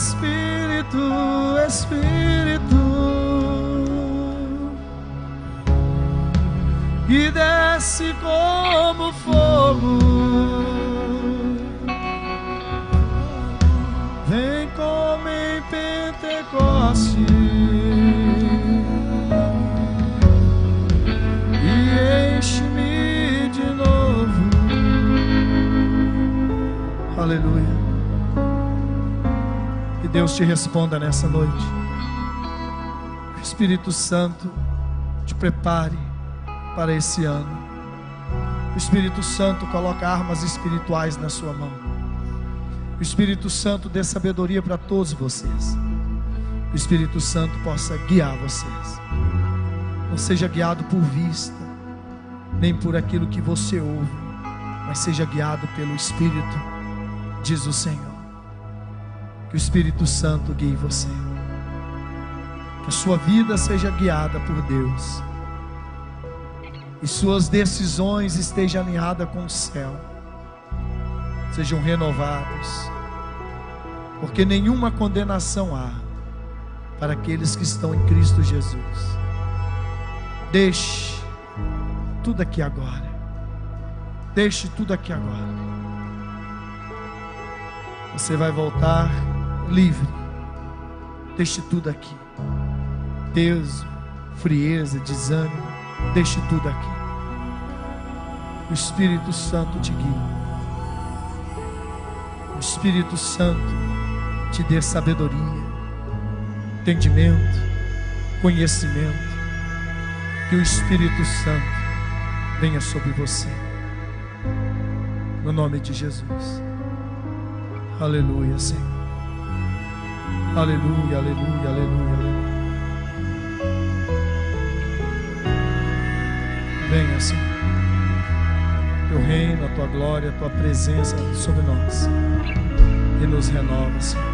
Espírito, Espírito, e desce como Deus te responda nessa noite. O Espírito Santo te prepare para esse ano. O Espírito Santo coloca armas espirituais na sua mão. O Espírito Santo dê sabedoria para todos vocês. O Espírito Santo possa guiar vocês. Não seja guiado por vista, nem por aquilo que você ouve, mas seja guiado pelo Espírito, diz o Senhor. Que o Espírito Santo guie você. Que a sua vida seja guiada por Deus. E suas decisões estejam alinhadas com o céu. Sejam renovados. Porque nenhuma condenação há para aqueles que estão em Cristo Jesus. Deixe tudo aqui agora. Deixe tudo aqui agora. Você vai voltar livre. Deixe tudo aqui. Peso, frieza, desânimo. Deixe tudo aqui. O Espírito Santo te guia. O Espírito Santo te dê sabedoria, entendimento, conhecimento. Que o Espírito Santo venha sobre você. No nome de Jesus. Aleluia, Senhor. Aleluia, aleluia, aleluia, aleluia. Venha, Senhor. Teu reino, a tua glória, a tua presença sobre nós. E nos renova, Senhor.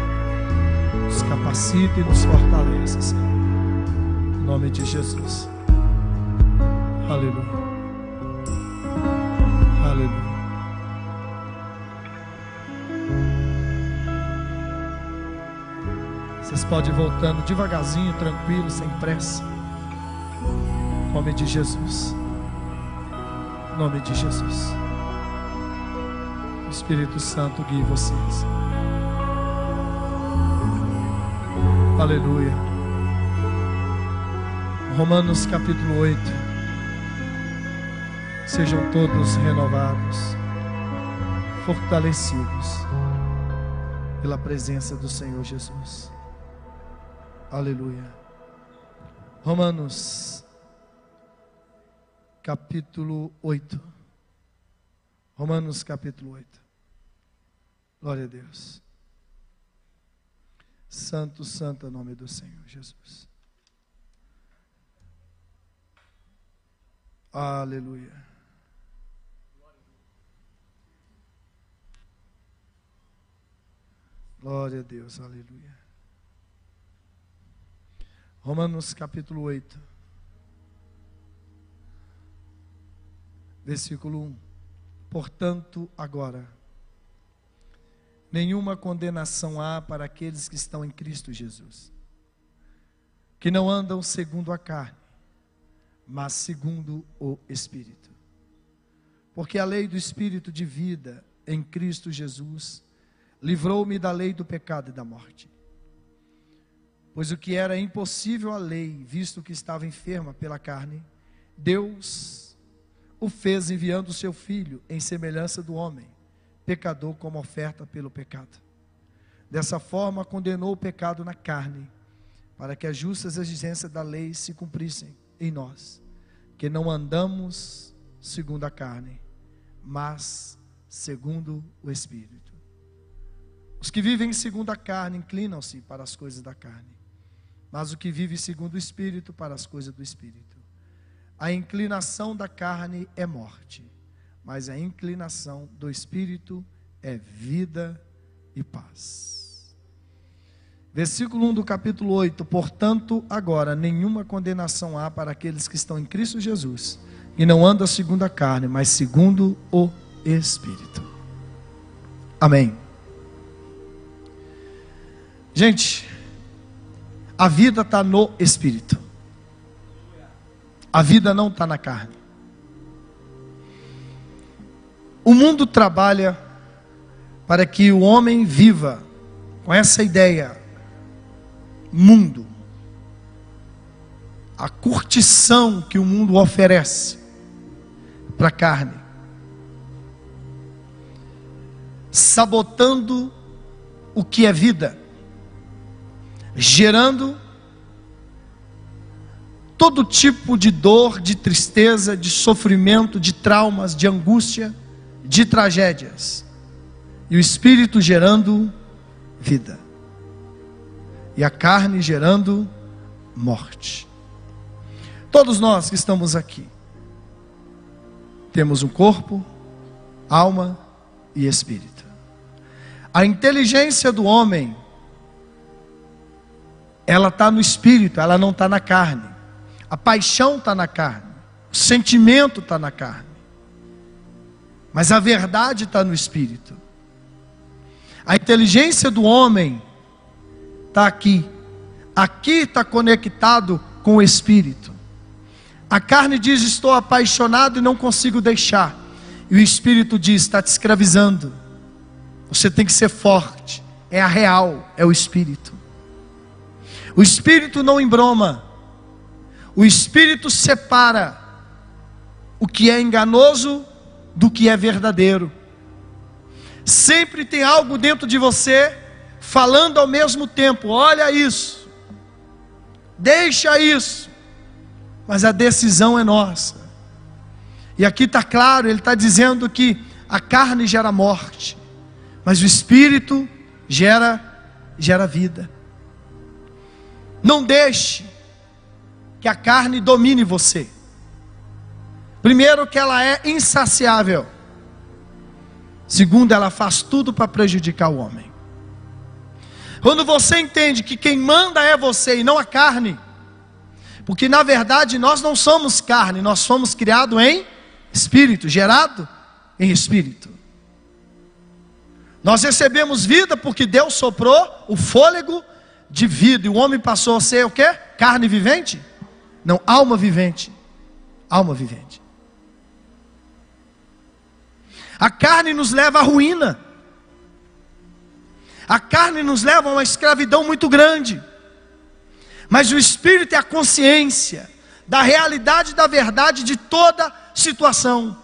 Nos capacita e nos fortalece, Senhor. Em nome de Jesus. Aleluia. Aleluia. Podem ir voltando devagarzinho, tranquilo, sem pressa. Em nome de Jesus. Em nome de Jesus. O Espírito Santo guie vocês. Aleluia. Romanos capítulo 8. Sejam todos renovados, fortalecidos pela presença do Senhor Jesus. Aleluia. Romanos, capítulo 8. Romanos, capítulo 8. Glória a Deus. Santo, santo é nome do Senhor Jesus. Aleluia. Glória a Deus, aleluia. Romanos capítulo 8, versículo 1. Portanto, agora, nenhuma condenação há para aqueles que estão em Cristo Jesus, que não andam segundo a carne, mas segundo o Espírito. Porque a lei do Espírito de vida em Cristo Jesus livrou-me da lei do pecado e da morte. Pois o que era impossível à lei, visto que estava enferma pela carne, Deus o fez enviando o seu filho em semelhança do homem, pecador como oferta pelo pecado. Dessa forma condenou o pecado na carne, para que as justas exigências da lei se cumprissem em nós, que não andamos segundo a carne, mas segundo o Espírito. Os que vivem segundo a carne inclinam-se para as coisas da carne, mas o que vive segundo o Espírito para as coisas do Espírito. A inclinação da carne é morte, mas a inclinação do Espírito é vida e paz. Versículo 1 do capítulo 8: Portanto, agora nenhuma condenação há para aqueles que estão em Cristo Jesus, e não andam segundo a carne, mas segundo o Espírito. Amém. Gente, a vida está no espírito. A vida não está na carne. O mundo trabalha para que o homem viva com essa ideia. Mundo. A curtição que o mundo oferece para a carne. Sabotando o que é vida. Gerando todo tipo de dor, de tristeza, de sofrimento, de traumas, de angústia, de tragédias. E o espírito gerando vida. E a carne gerando morte. Todos nós que estamos aqui temos um corpo, alma e espírito. A inteligência do homem ela está no espírito, ela não está na carne. A paixão está na carne, o sentimento está na carne, mas a verdade está no espírito. A inteligência do homem está aqui, aqui está conectado com o espírito. A carne diz: Estou apaixonado e não consigo deixar. E o espírito diz: Está te escravizando. Você tem que ser forte. É a real, é o espírito. O espírito não embroma. O Espírito separa o que é enganoso do que é verdadeiro. Sempre tem algo dentro de você falando ao mesmo tempo: olha isso, deixa isso, mas a decisão é nossa. E aqui está claro, ele está dizendo que a carne gera morte, mas o espírito gera gera vida. Não deixe que a carne domine você. Primeiro, que ela é insaciável. Segundo, ela faz tudo para prejudicar o homem. Quando você entende que quem manda é você e não a carne, porque na verdade nós não somos carne, nós somos criados em espírito, gerado em espírito. Nós recebemos vida porque Deus soprou o fôlego de vida e o homem passou a ser o que? Carne vivente? Não, alma vivente. Alma vivente. A carne nos leva à ruína. A carne nos leva a uma escravidão muito grande. Mas o espírito é a consciência da realidade da verdade de toda situação.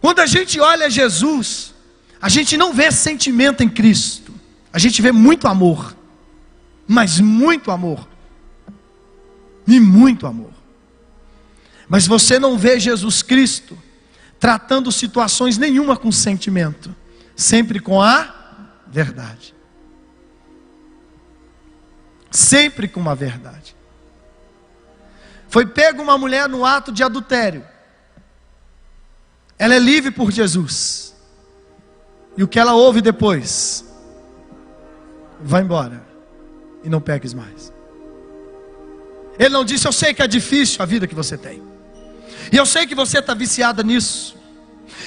Quando a gente olha Jesus, a gente não vê sentimento em Cristo, a gente vê muito amor mas muito amor. E muito amor. Mas você não vê Jesus Cristo tratando situações nenhuma com sentimento, sempre com a verdade. Sempre com uma verdade. Foi pego uma mulher no ato de adultério. Ela é livre por Jesus. E o que ela ouve depois? Vai embora e não peques mais. Ele não disse: Eu sei que é difícil a vida que você tem, e eu sei que você está viciada nisso,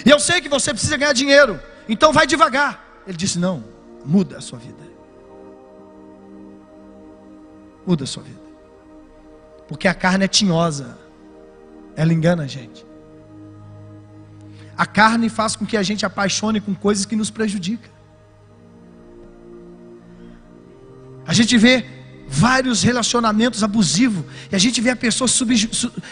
e eu sei que você precisa ganhar dinheiro, então vai devagar. Ele disse: Não, muda a sua vida, muda a sua vida, porque a carne é tinhosa, ela engana a gente. A carne faz com que a gente apaixone com coisas que nos prejudicam. A gente vê vários relacionamentos abusivos, e a gente vê a pessoa sub,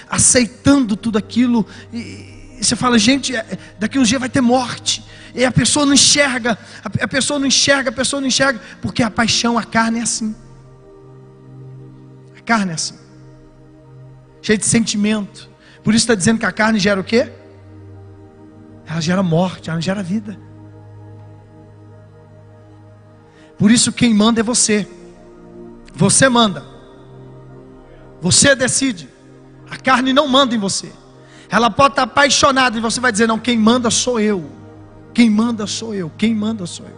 aceitando tudo aquilo, e, e você fala, gente, é, daqui uns dias vai ter morte, e a pessoa não enxerga, a, a pessoa não enxerga, a pessoa não enxerga, porque a paixão, a carne é assim. A carne é assim, cheia de sentimento. Por isso está dizendo que a carne gera o quê? Ela gera morte, ela gera vida. Por isso quem manda é você. Você manda. Você decide. A carne não manda em você. Ela pode estar apaixonada e você vai dizer: Não, quem manda sou eu. Quem manda sou eu. Quem manda sou eu.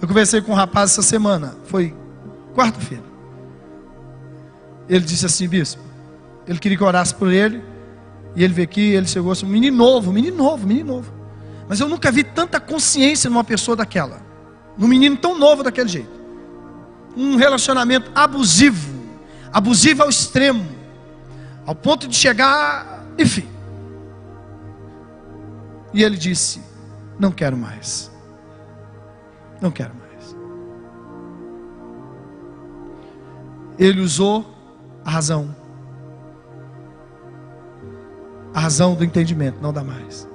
Eu conversei com um rapaz essa semana. Foi quarta-feira. Ele disse assim: Bispo. Ele queria que eu orasse por ele. E ele veio aqui. Ele chegou assim: Menino novo, menino novo, menino novo. Mas eu nunca vi tanta consciência numa pessoa daquela. Num menino tão novo daquele jeito. Um relacionamento abusivo. Abusivo ao extremo. Ao ponto de chegar, enfim. E ele disse: Não quero mais. Não quero mais. Ele usou a razão. A razão do entendimento, não dá mais.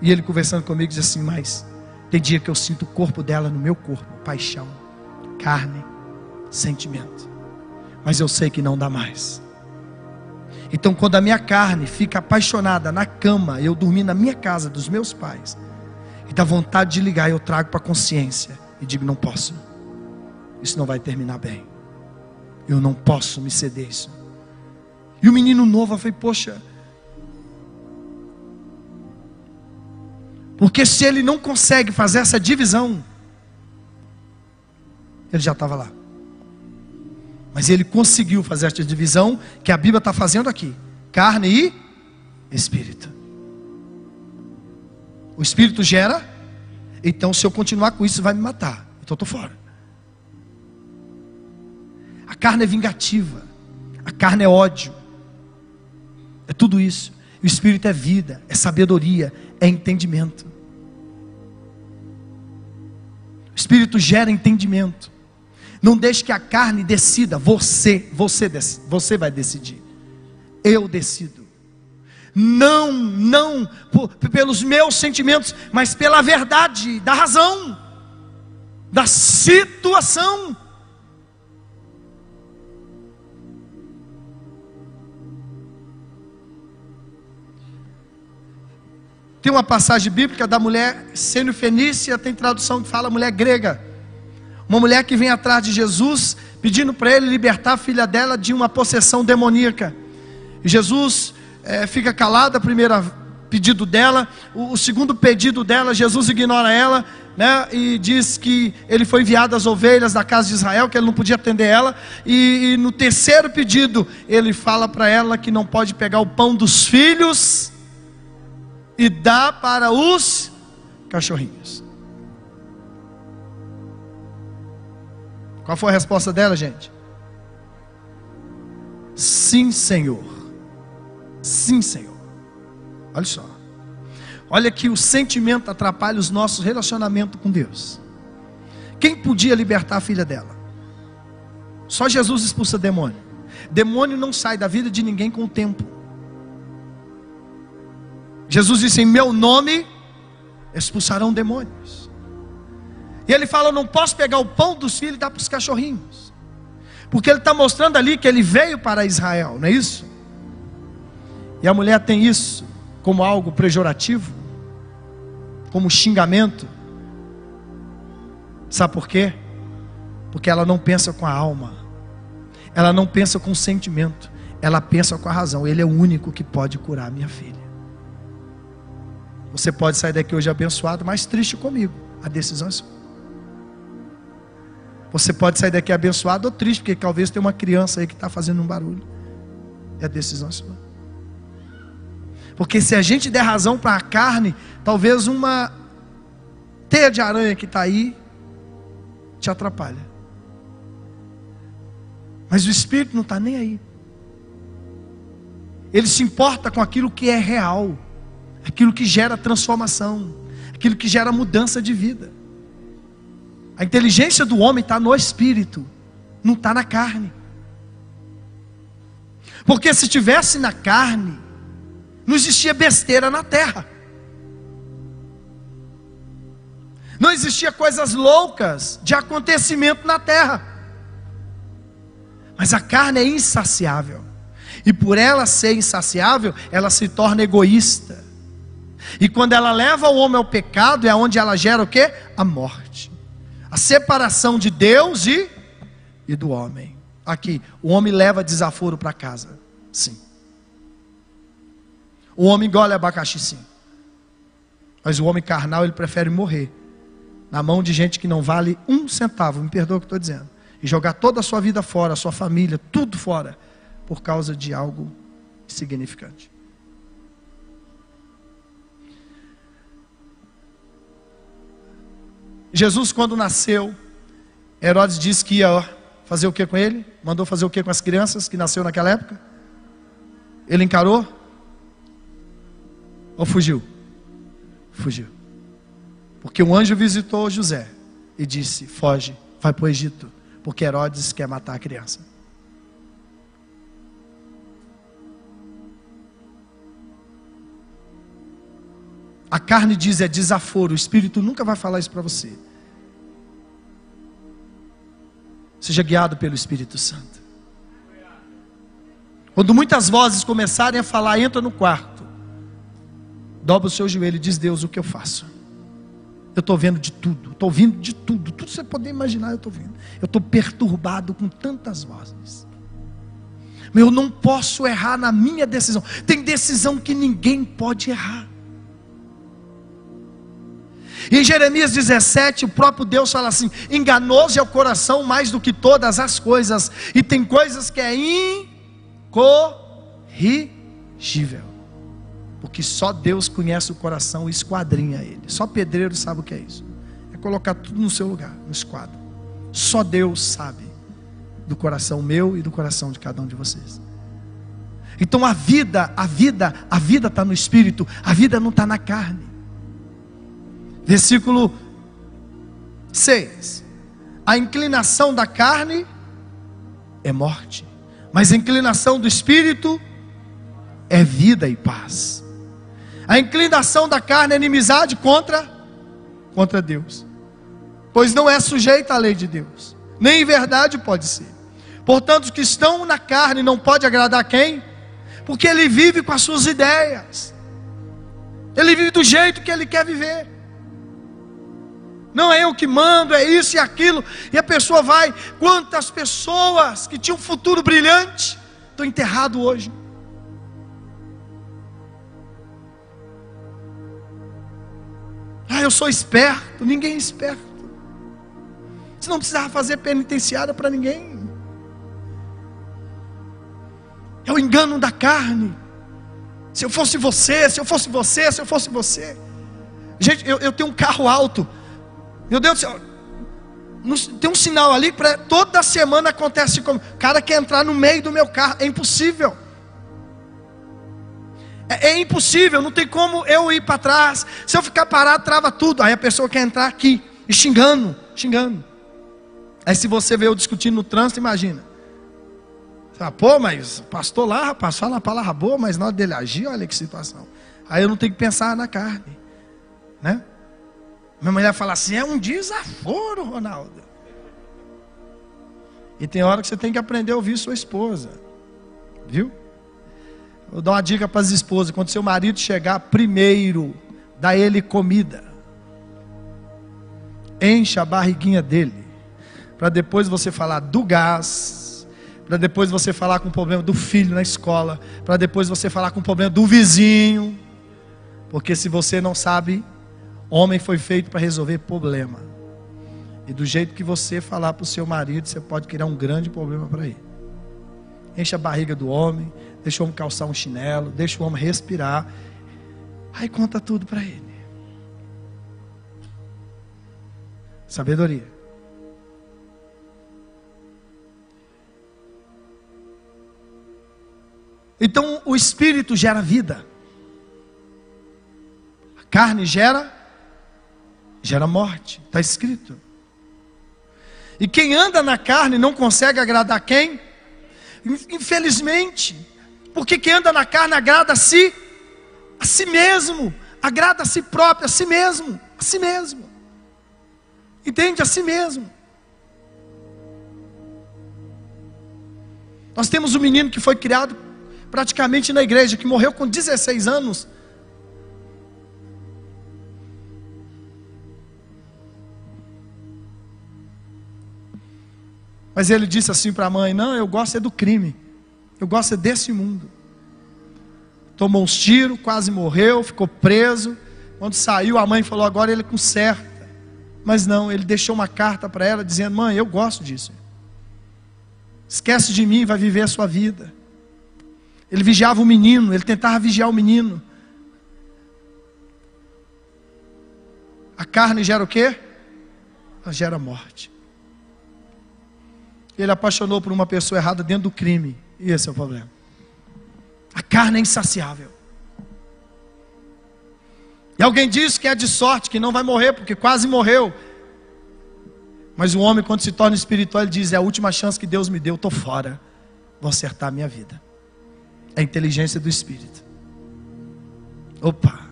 E ele conversando comigo diz assim: Mas tem dia que eu sinto o corpo dela no meu corpo, paixão, carne, sentimento. Mas eu sei que não dá mais. Então, quando a minha carne fica apaixonada na cama, eu dormi na minha casa dos meus pais, e dá vontade de ligar, eu trago para a consciência e digo: não posso, isso não vai terminar bem, eu não posso me ceder isso. E o menino novo, falei: poxa, Porque se ele não consegue fazer essa divisão, ele já estava lá. Mas ele conseguiu fazer essa divisão que a Bíblia está fazendo aqui: carne e espírito. O espírito gera, então se eu continuar com isso, vai me matar. Então estou fora. A carne é vingativa, a carne é ódio, é tudo isso. O espírito é vida, é sabedoria, é entendimento. O espírito gera entendimento. Não deixe que a carne decida, você, você, você vai decidir. Eu decido. Não, não por, pelos meus sentimentos, mas pela verdade, da razão, da situação. Tem uma passagem bíblica da mulher sendo fenícia, tem tradução que fala mulher grega. Uma mulher que vem atrás de Jesus, pedindo para ele libertar a filha dela de uma possessão demoníaca. Jesus é, fica calado, a primeira pedido dela, o, o, segundo pedido dela, Jesus ignora ela, né, e diz que ele foi enviado às ovelhas da casa de Israel, que ele não podia atender ela, e, e no terceiro pedido, ele fala para ela que não pode pegar o pão dos filhos e dá para os cachorrinhos. Qual foi a resposta dela, gente? Sim, Senhor. Sim, Senhor. Olha só. Olha que o sentimento atrapalha os nossos relacionamentos com Deus. Quem podia libertar a filha dela? Só Jesus expulsa demônio. Demônio não sai da vida de ninguém com o tempo. Jesus disse: Em meu nome expulsarão demônios. E ele fala: Eu não posso pegar o pão dos filhos e dar para os cachorrinhos. Porque ele está mostrando ali que ele veio para Israel, não é isso? E a mulher tem isso como algo pejorativo, como xingamento. Sabe por quê? Porque ela não pensa com a alma, ela não pensa com o sentimento, ela pensa com a razão. Ele é o único que pode curar minha filha. Você pode sair daqui hoje abençoado, mas triste comigo. A decisão é sua. Você pode sair daqui abençoado ou triste, porque talvez tenha uma criança aí que está fazendo um barulho. E a decisão é sua. Porque se a gente der razão para a carne, talvez uma teia de aranha que está aí te atrapalha. Mas o Espírito não está nem aí. Ele se importa com aquilo que é real aquilo que gera transformação, aquilo que gera mudança de vida. A inteligência do homem está no espírito, não está na carne. Porque se estivesse na carne, não existia besteira na terra. Não existia coisas loucas de acontecimento na terra. Mas a carne é insaciável. E por ela ser insaciável, ela se torna egoísta. E quando ela leva o homem ao pecado, é onde ela gera o que? A morte. A separação de Deus e, e do homem. Aqui, o homem leva desaforo para casa. Sim. O homem engole abacaxi, sim. Mas o homem carnal, ele prefere morrer na mão de gente que não vale um centavo, me perdoa o que estou dizendo, e jogar toda a sua vida fora, a sua família, tudo fora, por causa de algo insignificante. Jesus, quando nasceu, Herodes disse que ia fazer o que com ele? Mandou fazer o que com as crianças que nasceu naquela época? Ele encarou? Ou fugiu? Fugiu. Porque um anjo visitou José e disse: Foge, vai para o Egito, porque Herodes quer matar a criança. A carne diz é desaforo, o espírito nunca vai falar isso para você. Seja guiado pelo Espírito Santo. Quando muitas vozes começarem a falar, entra no quarto. Dobra o seu joelho e diz: Deus, o que eu faço? Eu estou vendo de tudo, estou ouvindo de tudo, tudo você poder imaginar, eu estou vendo. Eu estou perturbado com tantas vozes. Eu não posso errar na minha decisão. Tem decisão que ninguém pode errar. Em Jeremias 17, o próprio Deus fala assim: enganoso é o coração mais do que todas as coisas, e tem coisas que é incorrigível, porque só Deus conhece o coração e esquadrinha ele, só pedreiro sabe o que é isso, é colocar tudo no seu lugar, no esquadro, só Deus sabe do coração meu e do coração de cada um de vocês. Então a vida, a vida, a vida está no espírito, a vida não está na carne. Versículo 6. A inclinação da carne é morte, mas a inclinação do espírito é vida e paz. A inclinação da carne é inimizade contra contra Deus. Pois não é sujeita à lei de Deus, nem em verdade pode ser. Portanto, os que estão na carne não pode agradar quem? Porque ele vive com as suas ideias. Ele vive do jeito que ele quer viver não é eu que mando, é isso e aquilo, e a pessoa vai. Quantas pessoas que tinham um futuro brilhante estão enterradas hoje? Ah, eu sou esperto, ninguém é esperto. Você não precisava fazer penitenciária para ninguém. É o engano da carne. Se eu fosse você, se eu fosse você, se eu fosse você. Gente, eu, eu tenho um carro alto. Meu Deus do céu. Tem um sinal ali para toda semana acontece como. Cara quer entrar no meio do meu carro. É impossível. É, é impossível, não tem como eu ir para trás. Se eu ficar parado, trava tudo. Aí a pessoa quer entrar aqui, e xingando, xingando. Aí se você vê eu discutindo no trânsito, imagina. Você fala, pô, mas pastor lá, rapaz, fala a palavra boa, mas na hora dele agir, olha que situação. Aí eu não tenho que pensar na carne, né? Minha mulher fala assim: é um desaforo, Ronaldo. E tem hora que você tem que aprender a ouvir sua esposa, viu? Vou dar uma dica para as esposas: quando seu marido chegar, primeiro, dá ele comida, encha a barriguinha dele, para depois você falar do gás, para depois você falar com o problema do filho na escola, para depois você falar com o problema do vizinho, porque se você não sabe Homem foi feito para resolver problema. E do jeito que você falar para o seu marido, você pode criar um grande problema para ele. Enche a barriga do homem, deixa o homem calçar um chinelo, deixa o homem respirar. Aí conta tudo para ele. Sabedoria. Então o espírito gera vida. A carne gera gera morte, está escrito. E quem anda na carne não consegue agradar quem? Infelizmente, porque quem anda na carne agrada a si, a si mesmo, agrada a si próprio, a si mesmo, a si mesmo. Entende? A si mesmo. Nós temos um menino que foi criado praticamente na igreja, que morreu com 16 anos, Mas ele disse assim para a mãe: Não, eu gosto é do crime. Eu gosto é desse mundo. Tomou uns tiros, quase morreu, ficou preso. Quando saiu, a mãe falou: Agora ele conserta. Mas não, ele deixou uma carta para ela dizendo: Mãe, eu gosto disso. Esquece de mim, vai viver a sua vida. Ele vigiava o menino, ele tentava vigiar o menino. A carne gera o quê? ela gera morte. Ele apaixonou por uma pessoa errada dentro do crime. E esse é o problema. A carne é insaciável. E alguém diz que é de sorte, que não vai morrer, porque quase morreu. Mas o homem, quando se torna espiritual, ele diz: É a última chance que Deus me deu, estou fora. Vou acertar a minha vida. É a inteligência do espírito. Opa,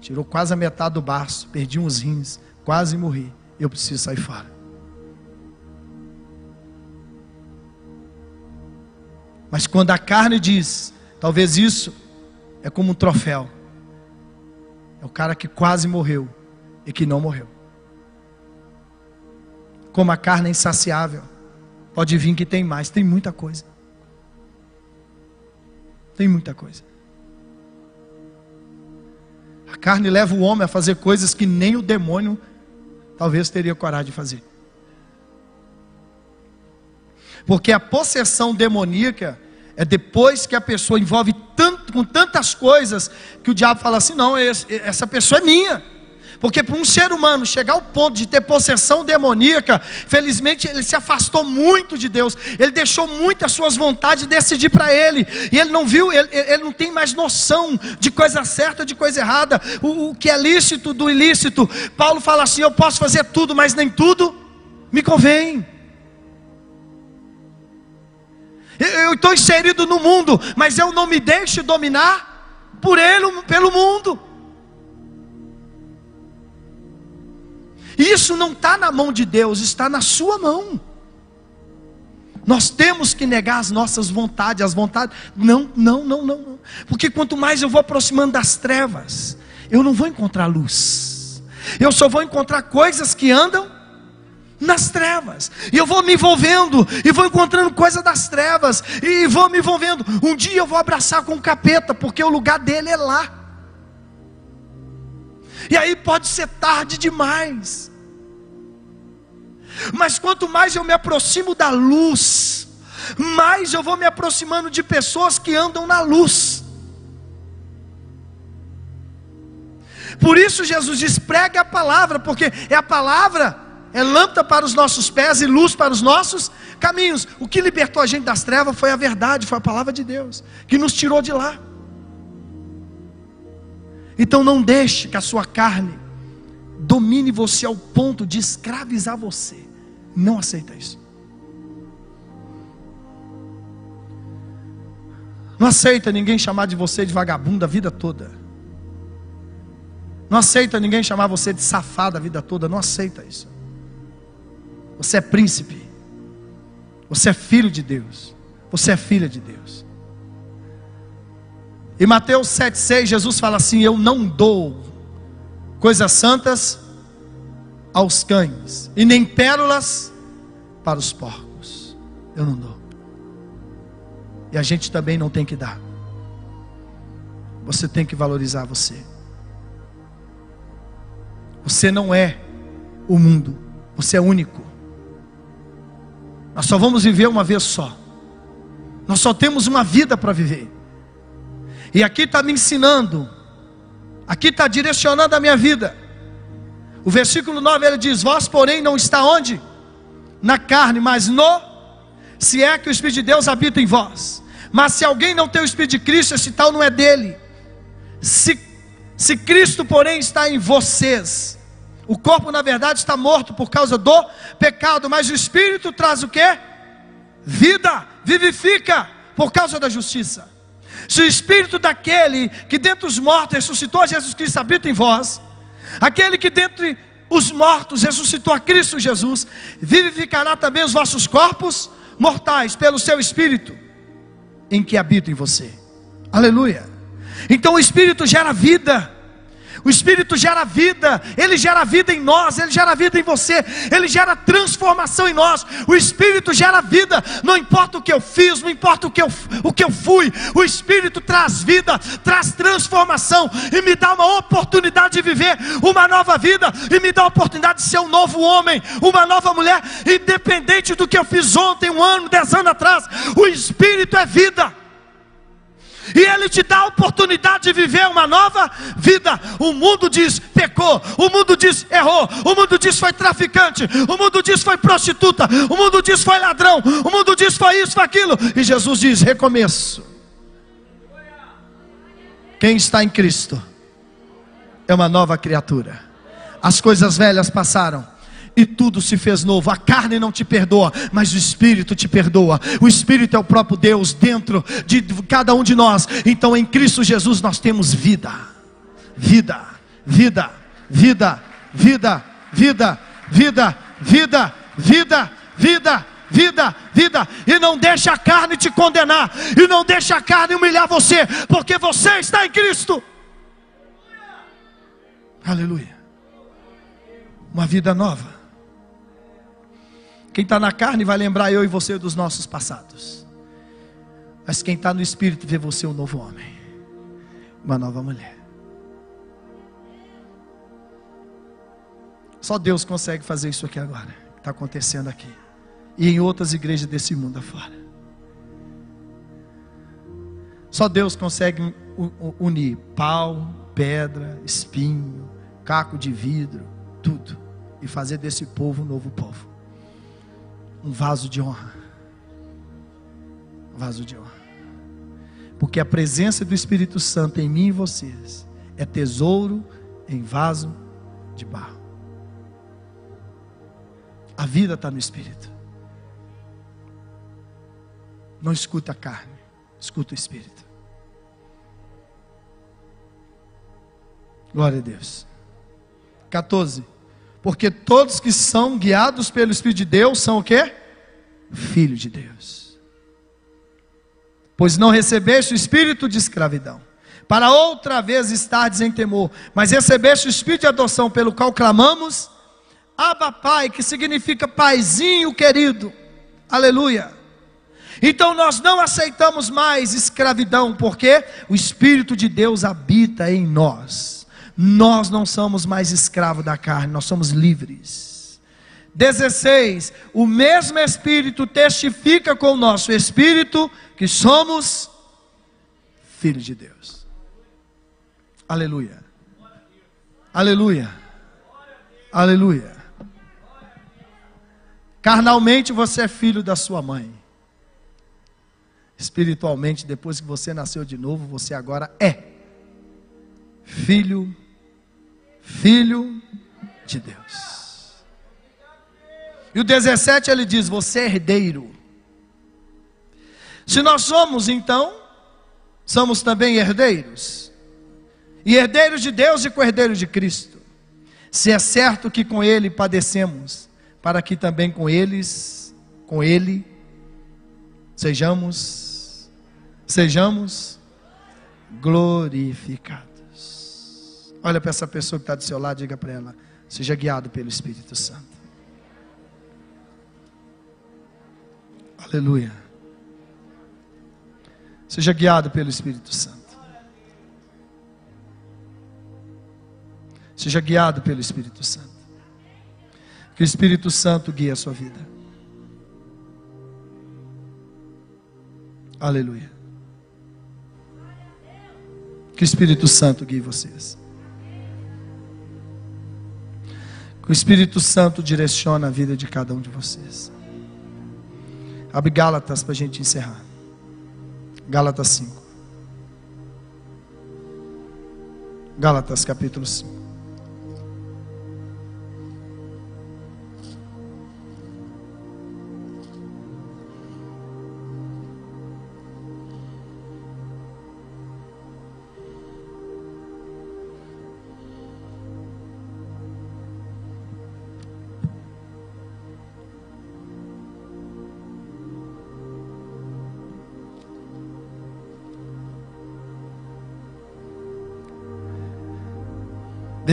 tirou quase a metade do baço, perdi uns rins, quase morri. Eu preciso sair fora. Mas quando a carne diz, talvez isso é como um troféu. É o cara que quase morreu e que não morreu. Como a carne é insaciável, pode vir que tem mais, tem muita coisa. Tem muita coisa. A carne leva o homem a fazer coisas que nem o demônio talvez teria coragem de fazer. Porque a possessão demoníaca é depois que a pessoa envolve tanto, com tantas coisas que o diabo fala assim: não, essa pessoa é minha. Porque para um ser humano chegar ao ponto de ter possessão demoníaca, felizmente ele se afastou muito de Deus, ele deixou muitas suas vontades decidir para ele, e ele não viu, ele, ele, não tem mais noção de coisa certa, de coisa errada, o, o que é lícito do ilícito. Paulo fala assim: eu posso fazer tudo, mas nem tudo me convém. Eu estou inserido no mundo, mas eu não me deixo dominar por ele, pelo mundo. Isso não está na mão de Deus, está na sua mão. Nós temos que negar as nossas vontades, as vontades. Não, não, não, não. Porque quanto mais eu vou aproximando das trevas, eu não vou encontrar luz. Eu só vou encontrar coisas que andam nas trevas. E eu vou me envolvendo, e vou encontrando coisa das trevas, e vou me envolvendo. Um dia eu vou abraçar com o capeta, porque o lugar dele é lá. E aí pode ser tarde demais. Mas quanto mais eu me aproximo da luz, mais eu vou me aproximando de pessoas que andam na luz. Por isso Jesus diz: prega a palavra, porque é a palavra é lâmpada para os nossos pés e luz para os nossos caminhos. O que libertou a gente das trevas foi a verdade, foi a palavra de Deus, que nos tirou de lá. Então não deixe que a sua carne domine você ao ponto de escravizar você. Não aceita isso. Não aceita ninguém chamar de você de vagabundo a vida toda. Não aceita ninguém chamar você de safado a vida toda. Não aceita isso. Você é príncipe. Você é filho de Deus. Você é filha de Deus. Em Mateus 7,6, Jesus fala assim: Eu não dou coisas santas aos cães, e nem pérolas para os porcos. Eu não dou. E a gente também não tem que dar. Você tem que valorizar você. Você não é o mundo, você é único. Nós só vamos viver uma vez só. Nós só temos uma vida para viver. E aqui está me ensinando, aqui está direcionando a minha vida. O versículo 9 ele diz: Vós, porém, não está onde? Na carne, mas no, se é que o Espírito de Deus habita em vós. Mas se alguém não tem o Espírito de Cristo, esse tal não é dele. Se, se Cristo, porém, está em vocês, o corpo, na verdade, está morto por causa do pecado, mas o espírito traz o que? Vida, vivifica por causa da justiça. Se o espírito daquele que dentre os mortos ressuscitou a Jesus Cristo habita em vós, aquele que dentre os mortos ressuscitou a Cristo Jesus, vivificará também os vossos corpos mortais pelo seu espírito em que habita em você. Aleluia. Então o espírito gera vida. O Espírito gera vida, ele gera vida em nós, ele gera vida em você, ele gera transformação em nós. O Espírito gera vida, não importa o que eu fiz, não importa o que eu, o que eu fui, o Espírito traz vida, traz transformação e me dá uma oportunidade de viver uma nova vida e me dá a oportunidade de ser um novo homem, uma nova mulher, independente do que eu fiz ontem, um ano, dez anos atrás. O Espírito é vida. E Ele te dá a oportunidade de viver uma nova vida. O mundo diz pecou, o mundo diz errou, o mundo diz foi traficante, o mundo diz foi prostituta, o mundo diz foi ladrão, o mundo diz foi isso, foi aquilo. E Jesus diz: recomeço. Quem está em Cristo é uma nova criatura. As coisas velhas passaram e tudo se fez novo. A carne não te perdoa, mas o Espírito te perdoa. O Espírito é o próprio Deus dentro de cada um de nós. Então em Cristo Jesus nós temos vida, vida, vida, vida, vida, vida, vida, vida, vida, vida. Vida, vida, e não deixa a carne te condenar, e não deixa a carne humilhar você, porque você está em Cristo. Aleluia. Uma vida nova. Quem está na carne vai lembrar eu e você dos nossos passados. Mas quem está no espírito vê você um novo homem, uma nova mulher. Só Deus consegue fazer isso aqui agora, está acontecendo aqui, e em outras igrejas desse mundo afora. Só Deus consegue unir pau, pedra, espinho, caco de vidro, tudo, e fazer desse povo um novo povo um vaso de honra. Um vaso de honra. Porque a presença do Espírito Santo em mim e vocês é tesouro em vaso de barro. A vida está no Espírito. Não escuta a carne, escuta o Espírito. Glória a Deus. 14. Porque todos que são guiados pelo Espírito de Deus são o quê? Filhos de Deus. Pois não recebeste o espírito de escravidão, para outra vez estardes em temor, mas recebeste o espírito de adoção, pelo qual clamamos, Abba Pai, que significa paizinho querido. Aleluia. Então nós não aceitamos mais escravidão, porque o Espírito de Deus habita em nós nós não somos mais escravos da carne, nós somos livres. 16. O mesmo Espírito testifica com o nosso Espírito que somos filhos de Deus. Aleluia. Aleluia. Aleluia. Carnalmente você é filho da sua mãe. Espiritualmente, depois que você nasceu de novo, você agora é filho de filho de Deus. E o 17 ele diz: Você é herdeiro. Se nós somos, então, somos também herdeiros. E herdeiros de Deus e co-herdeiros de Cristo. Se é certo que com Ele padecemos, para que também com eles, com Ele, sejamos, sejamos glorificados. Olha para essa pessoa que está do seu lado, diga para ela: seja guiado pelo Espírito Santo. Aleluia. Seja guiado pelo Espírito Santo. Seja guiado pelo Espírito Santo. Que o Espírito Santo guie a sua vida. Aleluia. Que o Espírito Santo guie vocês. O Espírito Santo direciona a vida de cada um de vocês. Abre Gálatas para a gente encerrar. Gálatas 5. Gálatas capítulo 5.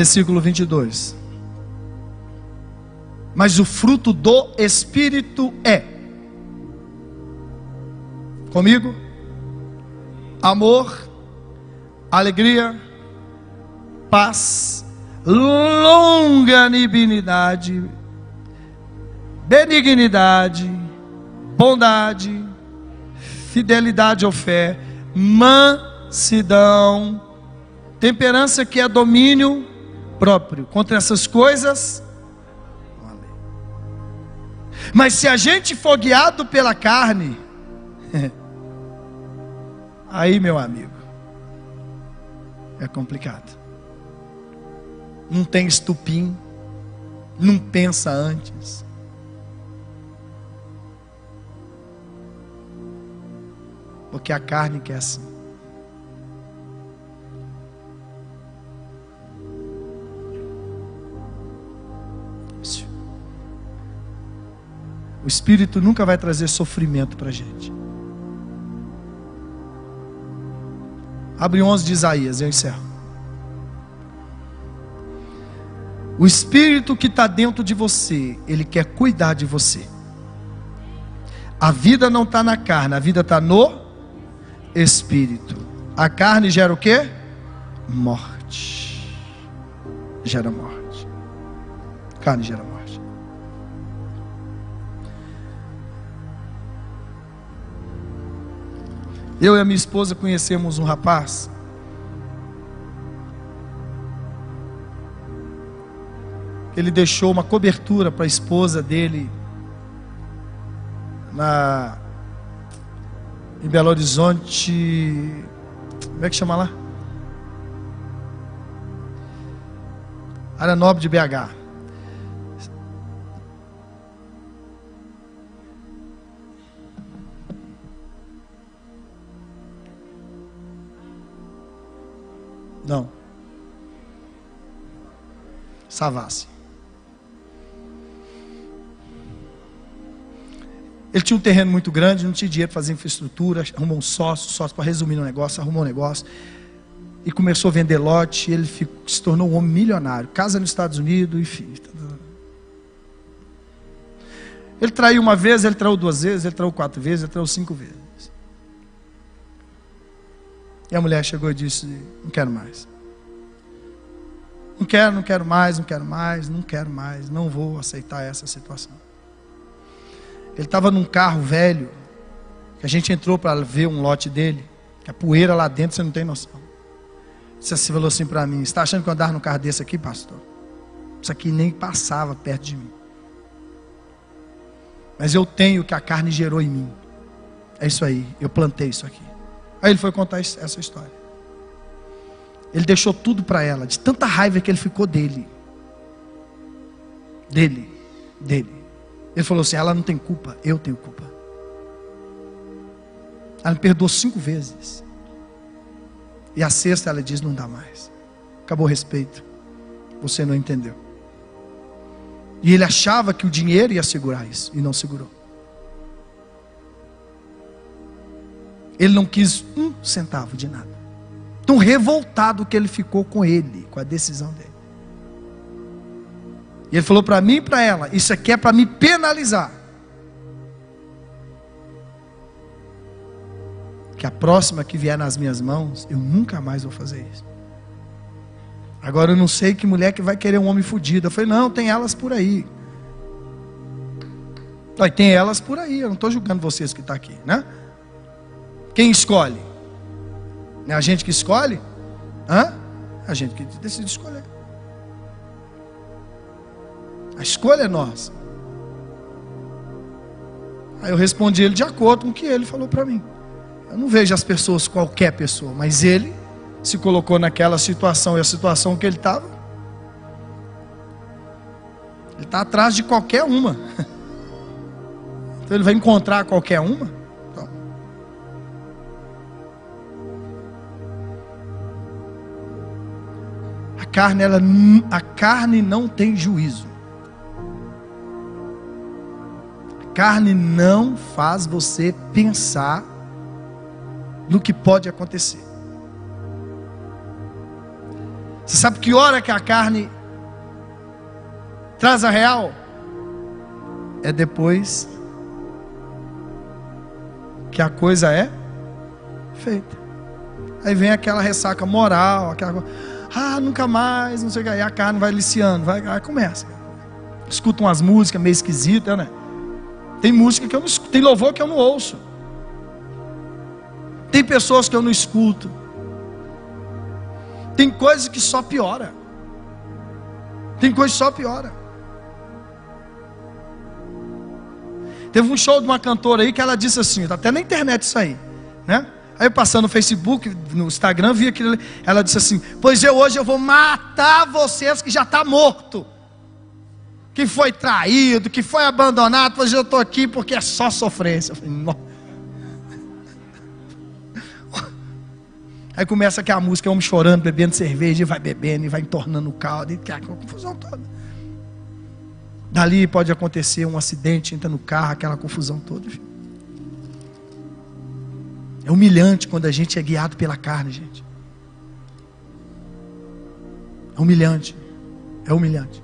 Versículo 22. Mas o fruto do Espírito é. Comigo? Amor, alegria, paz, longanimidade, benignidade, bondade, fidelidade ou fé, mansidão, temperança que é domínio próprio. Contra essas coisas, mas se a gente for guiado pela carne, aí, meu amigo, é complicado. Não tem estupim, não pensa antes. Porque a carne quer assim. O Espírito nunca vai trazer sofrimento para a gente. Abre 11 de Isaías, eu encerro. O Espírito que está dentro de você, ele quer cuidar de você. A vida não está na carne, a vida está no Espírito. A carne gera o que? Morte. Gera morte. carne gera morte. Eu e a minha esposa conhecemos um rapaz. Ele deixou uma cobertura para a esposa dele na em Belo Horizonte. Como é que chama lá? Área Nobre de BH. Não. Savassi. Ele tinha um terreno muito grande, não tinha dinheiro para fazer infraestrutura, arrumou um sócio, sócio para resumir o um negócio, arrumou um negócio. E começou a vender lote, ele ficou, se tornou um homem milionário. Casa nos Estados Unidos, enfim. Ele traiu uma vez, ele traiu duas vezes, ele traiu quatro vezes, ele traiu cinco vezes. A mulher chegou e disse: Não quero mais. Não quero, não quero mais, não quero mais, não quero mais, não vou aceitar essa situação. Ele estava num carro velho, que a gente entrou para ver um lote dele, que a poeira lá dentro você não tem noção. Você assim, falou assim para mim: está achando que eu andar no carro desse aqui, pastor? Isso aqui nem passava perto de mim. Mas eu tenho o que a carne gerou em mim. É isso aí, eu plantei isso aqui. Aí ele foi contar essa história. Ele deixou tudo para ela, de tanta raiva que ele ficou dele. Dele, dele. Ele falou assim: ela não tem culpa, eu tenho culpa. Ela me perdoou cinco vezes. E a sexta ela diz: não dá mais. Acabou o respeito. Você não entendeu. E ele achava que o dinheiro ia segurar isso, e não segurou. Ele não quis um centavo de nada. Tão revoltado que ele ficou com ele, com a decisão dele. E ele falou para mim e para ela: Isso aqui é para me penalizar. Que a próxima que vier nas minhas mãos, eu nunca mais vou fazer isso. Agora eu não sei que mulher que vai querer um homem fudido. Eu falei: Não, tem elas por aí. Aí tem elas por aí. Eu não estou julgando vocês que estão tá aqui, né? Quem escolhe? É a gente que escolhe? Hã? É a gente que decide escolher. A escolha é nossa. Aí eu respondi ele de acordo com o que ele falou para mim. Eu não vejo as pessoas qualquer pessoa, mas ele se colocou naquela situação e a situação que ele estava. Ele está atrás de qualquer uma. Então ele vai encontrar qualquer uma. Carne, ela, a carne não tem juízo. A carne não faz você pensar no que pode acontecer. Você sabe que hora que a carne traz a real? É depois que a coisa é feita. Aí vem aquela ressaca moral, aquela ah, nunca mais, não sei o que. Aí a carne vai liciando, vai, aí começa. Escuta umas músicas meio esquisitas, né? Tem música que eu não escuto, tem louvor que eu não ouço. Tem pessoas que eu não escuto. Tem coisas que só piora. Tem coisa que só piora. Teve um show de uma cantora aí que ela disse assim, tá até na internet isso aí, né? Aí passando no Facebook, no Instagram, vi aquilo. Ela disse assim: Pois eu hoje eu vou matar vocês que já está morto, que foi traído, que foi abandonado. Pois eu estou aqui porque é só sofrência. Eu falei, Aí começa aquela música, homem chorando, bebendo cerveja, e vai bebendo, e vai entornando o caldo, e aquela confusão toda. Dali pode acontecer um acidente, entra no carro, aquela confusão toda. Filho. É humilhante quando a gente é guiado pela carne, gente. É humilhante. É humilhante.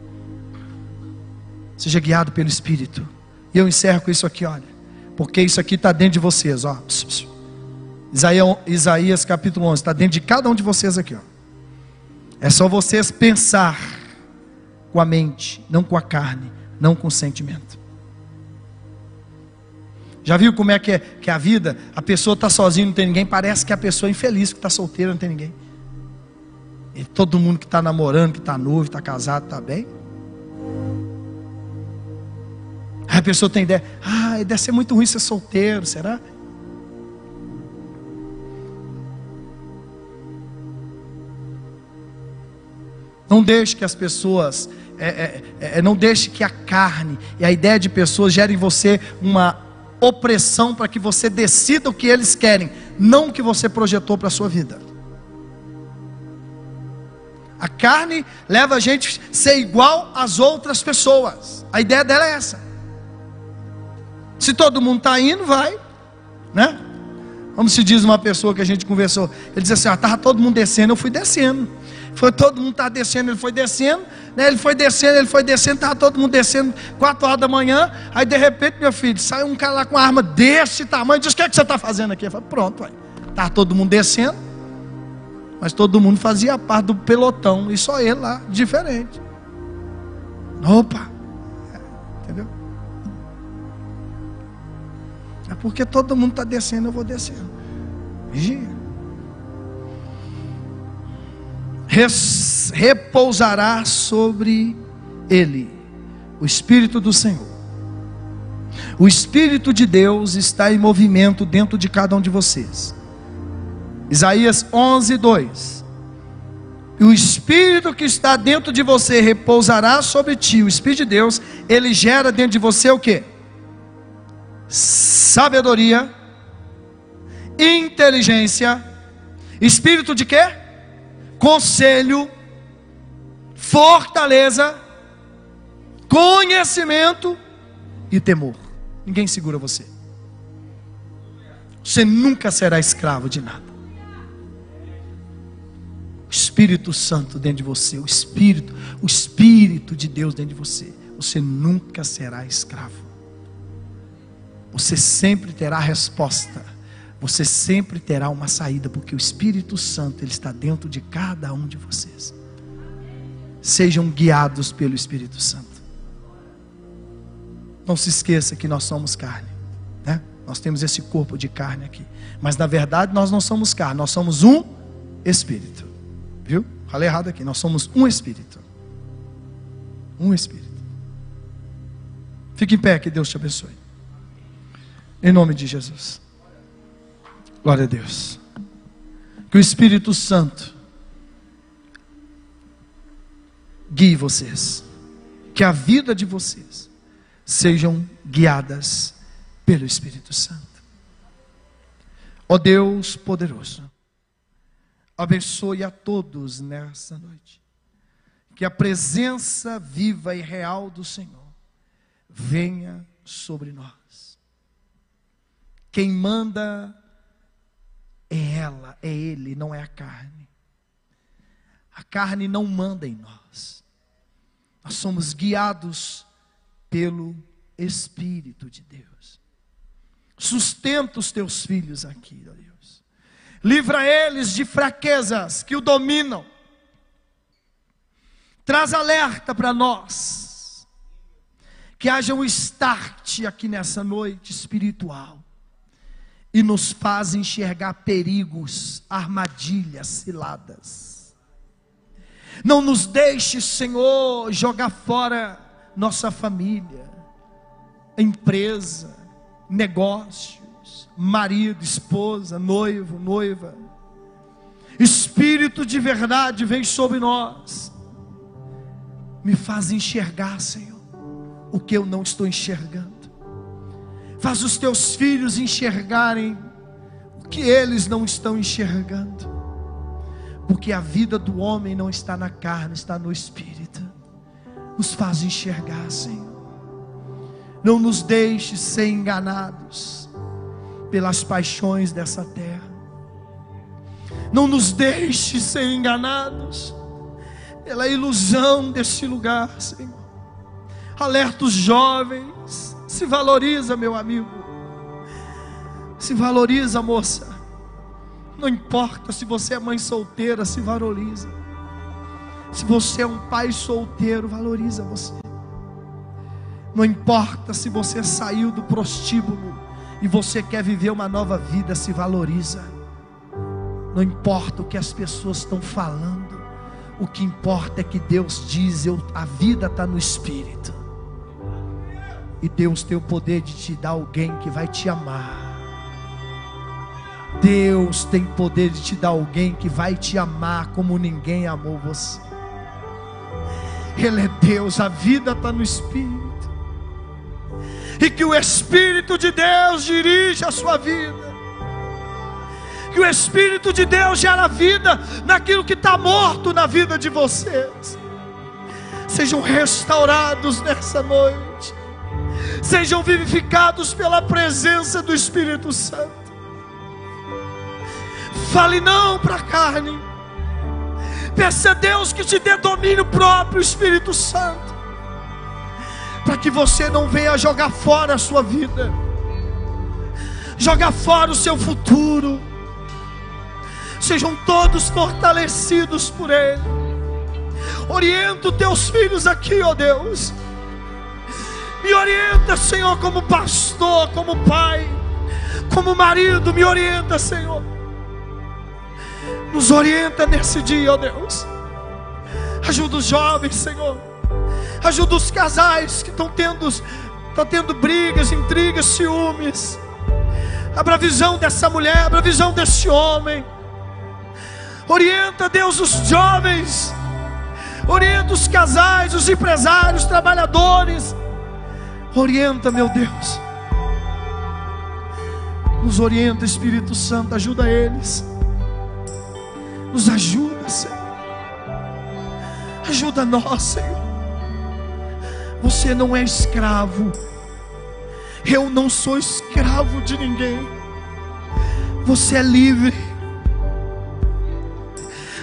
Seja guiado pelo Espírito. E eu encerro com isso aqui, olha. Porque isso aqui está dentro de vocês, ó. Isaías, Isaías capítulo 11, está dentro de cada um de vocês aqui, ó. É só vocês pensar com a mente, não com a carne, não com o sentimento. Já viu como é que, é que é a vida? A pessoa está sozinha, não tem ninguém. Parece que a pessoa é infeliz, que está solteira, não tem ninguém. E todo mundo que está namorando, que está noivo, está casado, está bem. Aí a pessoa tem ideia, ah, deve ser muito ruim ser solteiro, será? Não deixe que as pessoas, é, é, é, não deixe que a carne e a ideia de pessoas gerem em você uma opressão para que você decida o que eles querem, não o que você projetou para a sua vida. A carne leva a gente a ser igual às outras pessoas. A ideia dela é essa. Se todo mundo está indo, vai, né? Como se diz uma pessoa que a gente conversou, ele disse assim: estava ah, todo mundo descendo, eu fui descendo. Foi todo mundo está descendo, ele foi descendo, né? Ele foi descendo, ele foi descendo, estava todo mundo descendo, quatro horas da manhã. Aí de repente, meu filho, sai um cara lá com uma arma desse tamanho, diz: O que, é que você está fazendo aqui? Eu falei, pronto, Estava todo mundo descendo, mas todo mundo fazia parte do pelotão, e só ele lá, diferente. Opa! Entendeu? É porque todo mundo está descendo, eu vou descendo. Vigia. Repousará sobre ele o Espírito do Senhor. O Espírito de Deus está em movimento dentro de cada um de vocês. Isaías 11, 2. E o Espírito que está dentro de você repousará sobre ti. O Espírito de Deus, ele gera dentro de você o que? Sabedoria, inteligência, espírito de quê? Conselho, fortaleza, conhecimento e temor. Ninguém segura você. Você nunca será escravo de nada. O Espírito Santo dentro de você, o Espírito, o Espírito de Deus dentro de você. Você nunca será escravo. Você sempre terá resposta você sempre terá uma saída, porque o Espírito Santo ele está dentro de cada um de vocês. Sejam guiados pelo Espírito Santo. Não se esqueça que nós somos carne, né? Nós temos esse corpo de carne aqui, mas na verdade nós não somos carne, nós somos um espírito. Viu? Falei errado aqui, nós somos um espírito. Um espírito. Fique em pé, que Deus te abençoe. Em nome de Jesus. Glória a Deus. Que o Espírito Santo guie vocês. Que a vida de vocês sejam guiadas pelo Espírito Santo. Ó Deus poderoso, abençoe a todos nessa noite. Que a presença viva e real do Senhor venha sobre nós. Quem manda é ela, é ele, não é a carne. A carne não manda em nós. Nós somos guiados pelo Espírito de Deus. Sustenta os teus filhos aqui, ó Deus. Livra eles de fraquezas que o dominam. Traz alerta para nós. Que haja um start aqui nessa noite espiritual e nos faz enxergar perigos, armadilhas, ciladas. Não nos deixe, Senhor, jogar fora nossa família, empresa, negócios, marido, esposa, noivo, noiva. Espírito de verdade vem sobre nós, me faz enxergar, Senhor, o que eu não estou enxergando. Faz os teus filhos enxergarem o que eles não estão enxergando. Porque a vida do homem não está na carne, está no espírito. Nos faz enxergar, Senhor. Não nos deixe ser enganados pelas paixões dessa terra. Não nos deixe ser enganados pela ilusão deste lugar, Senhor. Alerta os jovens se valoriza, meu amigo. Se valoriza, moça. Não importa se você é mãe solteira, se valoriza. Se você é um pai solteiro, valoriza você. Não importa se você saiu do prostíbulo e você quer viver uma nova vida, se valoriza. Não importa o que as pessoas estão falando, o que importa é que Deus diz: eu, a vida está no Espírito. E Deus tem o poder de te dar alguém que vai te amar. Deus tem poder de te dar alguém que vai te amar como ninguém amou você. Ele é Deus, a vida está no Espírito. E que o Espírito de Deus dirija a sua vida. Que o Espírito de Deus gera vida naquilo que está morto na vida de vocês. Sejam restaurados nessa noite sejam vivificados pela presença do Espírito Santo. Fale não para a carne. Peça a Deus que te dê domínio próprio, Espírito Santo, para que você não venha jogar fora a sua vida, jogar fora o seu futuro. Sejam todos fortalecidos por Ele. Orienta os teus filhos aqui, ó Deus me orienta, Senhor, como pastor, como pai, como marido, me orienta, Senhor. Nos orienta nesse dia, ó Deus. Ajuda os jovens, Senhor. Ajuda os casais que estão tendo, estão tendo brigas, intrigas, ciúmes. Abra a visão dessa mulher, abra a visão desse homem. Orienta, Deus, os jovens. Orienta os casais, os empresários, os trabalhadores. Orienta, meu Deus. Nos orienta, Espírito Santo, ajuda eles. Nos ajuda, Senhor. Ajuda nós, Senhor. Você não é escravo. Eu não sou escravo de ninguém. Você é livre.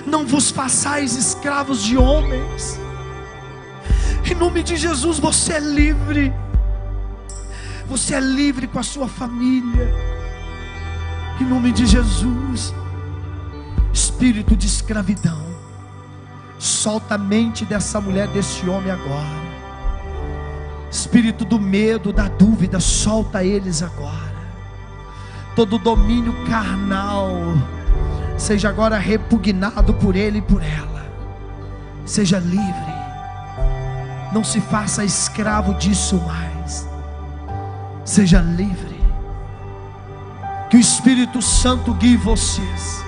Não vos façais escravos de homens. Em nome de Jesus, você é livre. Você é livre com a sua família. Em nome de Jesus. Espírito de escravidão. Solta a mente dessa mulher, desse homem agora. Espírito do medo, da dúvida, solta eles agora. Todo domínio carnal seja agora repugnado por ele e por ela. Seja livre. Não se faça escravo disso mais seja livre. Que o Espírito Santo guie vocês.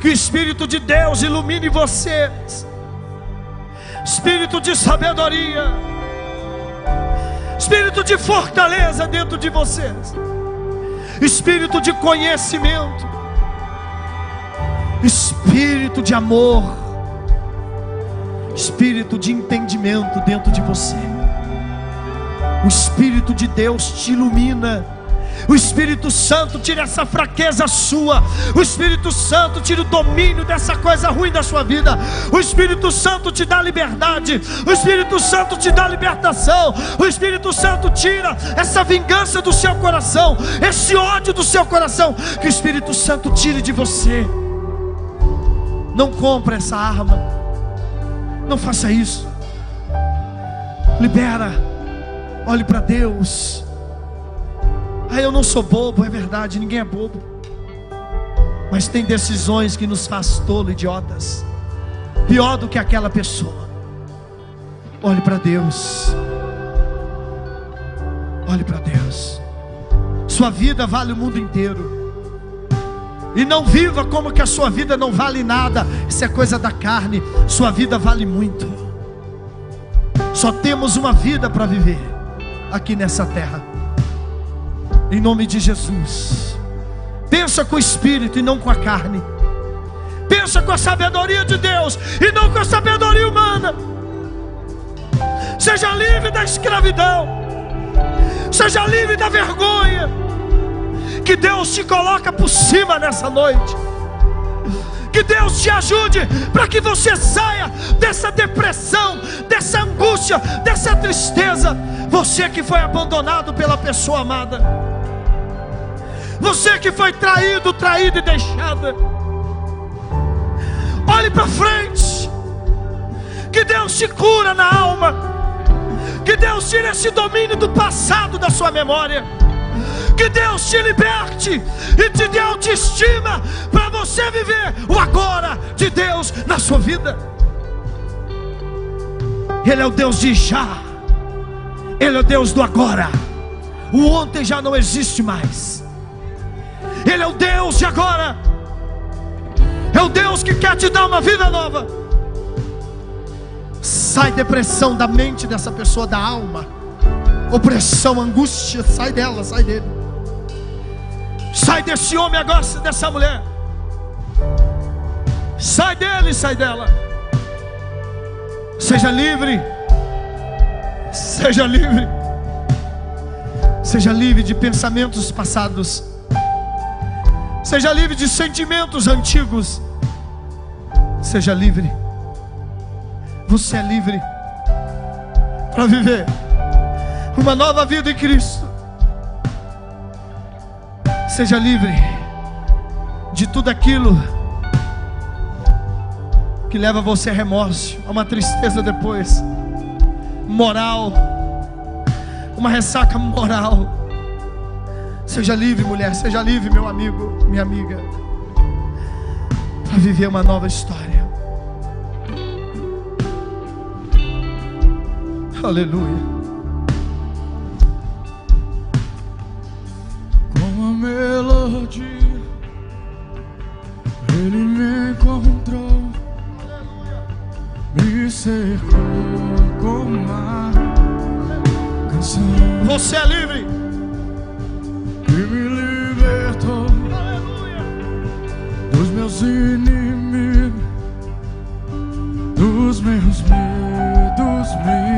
Que o Espírito de Deus ilumine vocês. Espírito de sabedoria. Espírito de fortaleza dentro de vocês. Espírito de conhecimento. Espírito de amor. Espírito de entendimento dentro de você. O Espírito de Deus te ilumina. O Espírito Santo tira essa fraqueza sua. O Espírito Santo tira o domínio dessa coisa ruim da sua vida. O Espírito Santo te dá liberdade. O Espírito Santo te dá libertação. O Espírito Santo tira essa vingança do seu coração, esse ódio do seu coração. Que o Espírito Santo tire de você. Não compre essa arma. Não faça isso. Libera Olhe para Deus. Ah, eu não sou bobo, é verdade, ninguém é bobo. Mas tem decisões que nos faz tolo, idiotas. Pior do que aquela pessoa. Olhe para Deus. Olhe para Deus. Sua vida vale o mundo inteiro. E não viva como que a sua vida não vale nada. Isso é coisa da carne. Sua vida vale muito. Só temos uma vida para viver aqui nessa terra. Em nome de Jesus. Pensa com o espírito e não com a carne. Pensa com a sabedoria de Deus e não com a sabedoria humana. Seja livre da escravidão. Seja livre da vergonha. Que Deus te coloca por cima nessa noite. Que Deus te ajude para que você saia dessa depressão, dessa angústia, dessa tristeza. Você que foi abandonado pela pessoa amada. Você que foi traído, traído e deixada. Olhe para frente. Que Deus te cura na alma. Que Deus tire esse domínio do passado da sua memória. Que Deus te liberte e te dê autoestima para você viver o agora de Deus na sua vida. Ele é o Deus de já, Ele é o Deus do agora. O ontem já não existe mais. Ele é o Deus de agora. É o Deus que quer te dar uma vida nova. Sai depressão da mente dessa pessoa, da alma. Opressão, angústia, sai dela, sai dele. Sai desse homem agora, dessa mulher. Sai dele, sai dela. Seja livre. Seja livre. Seja livre de pensamentos passados. Seja livre de sentimentos antigos. Seja livre. Você é livre para viver uma nova vida em Cristo. Seja livre de tudo aquilo que leva você a remorso, a uma tristeza depois, moral, uma ressaca moral. Seja livre, mulher, seja livre, meu amigo, minha amiga, para viver uma nova história. Aleluia. melodia. Ele me encontrou, me cercou uma canção. Você é livre. E me libertou dos meus inimigos, dos meus medos, me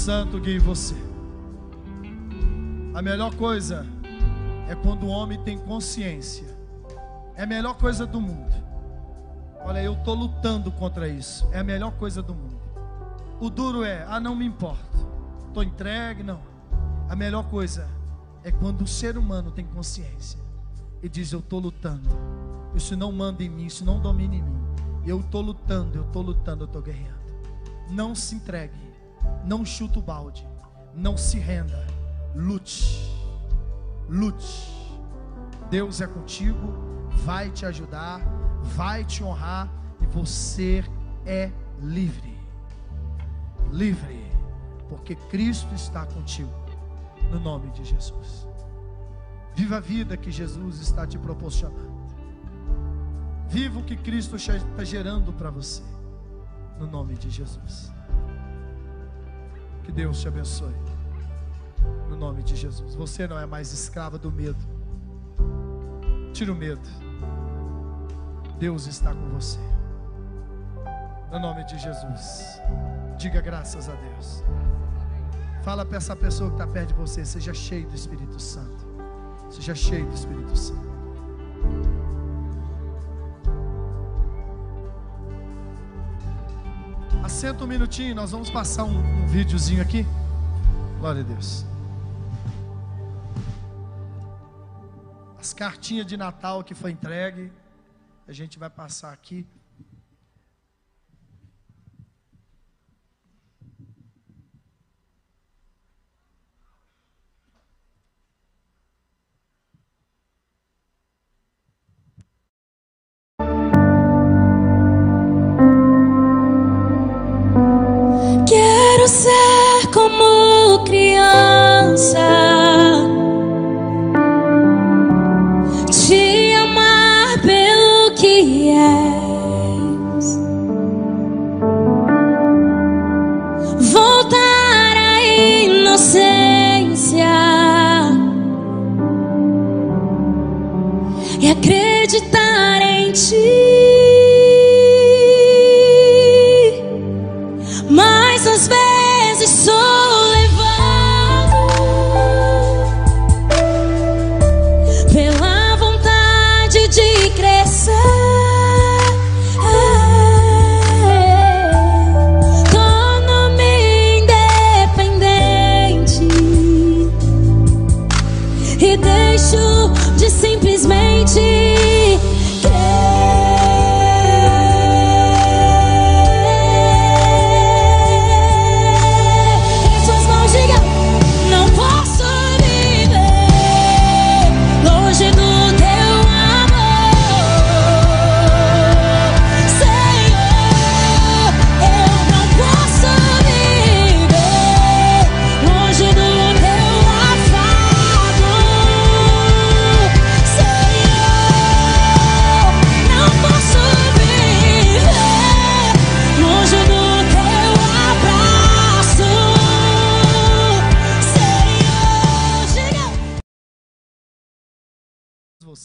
Santo guie você. A melhor coisa é quando o homem tem consciência. É a melhor coisa do mundo. Olha, eu estou lutando contra isso. É a melhor coisa do mundo. O duro é, ah, não me importa. Estou entregue, não. A melhor coisa é quando o ser humano tem consciência e diz: Eu estou lutando. Isso não manda em mim, isso não domina em mim. Eu estou lutando, eu estou lutando, eu estou guerreando. Não se entregue, não chuta o balde, não se renda, lute, lute. Deus é contigo, vai te ajudar, vai te honrar e você é livre. Livre, porque Cristo está contigo, no nome de Jesus. Viva a vida que Jesus está te proporcionando. Viva o que Cristo está gerando para você, no nome de Jesus. Que Deus te abençoe, no nome de Jesus. Você não é mais escrava do medo. Tira o medo. Deus está com você. No nome de Jesus. Diga graças a Deus. Fala para essa pessoa que está perto de você. Seja cheio do Espírito Santo. Seja cheio do Espírito Santo. Assenta um minutinho, nós vamos passar um, um videozinho aqui. Glória a Deus. As cartinhas de Natal que foi entregue, a gente vai passar aqui.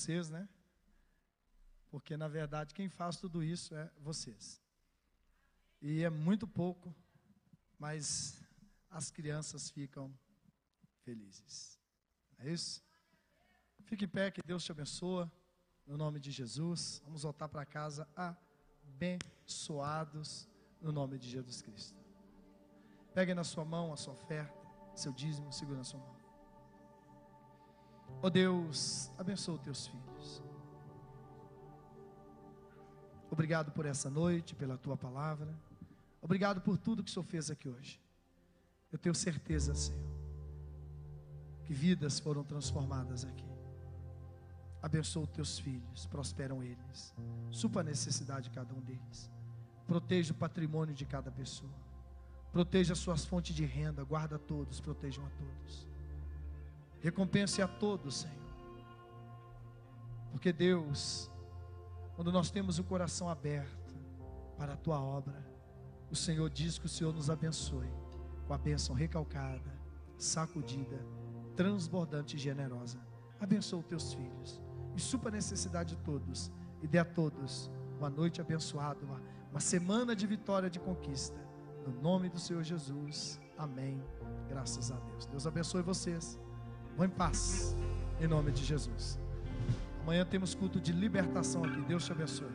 Vocês, né? Porque na verdade quem faz tudo isso é vocês. E é muito pouco, mas as crianças ficam felizes. É isso? Fique em pé, que Deus te abençoa. No nome de Jesus. Vamos voltar para casa abençoados no nome de Jesus Cristo. Pegue na sua mão a sua oferta, seu dízimo, segura na sua mão. Ó Deus, abençoa os teus filhos. Obrigado por essa noite, pela tua palavra. Obrigado por tudo que o Senhor fez aqui hoje. Eu tenho certeza, Senhor, que vidas foram transformadas aqui. Abençoa os teus filhos, prosperam eles. Supra a necessidade de cada um deles. Proteja o patrimônio de cada pessoa. Proteja as suas fontes de renda, guarda todos, protejam a todos. Recompense a todos, Senhor. Porque Deus, quando nós temos o coração aberto para a tua obra, o Senhor diz que o Senhor nos abençoe com a bênção recalcada, sacudida, transbordante e generosa. Abençoa os teus filhos e supra a necessidade de todos e dê a todos uma noite abençoada, uma, uma semana de vitória, de conquista. No nome do Senhor Jesus. Amém. Graças a Deus. Deus abençoe vocês. Vão em paz. Em nome de Jesus. Amanhã temos culto de libertação aqui. Deus te abençoe.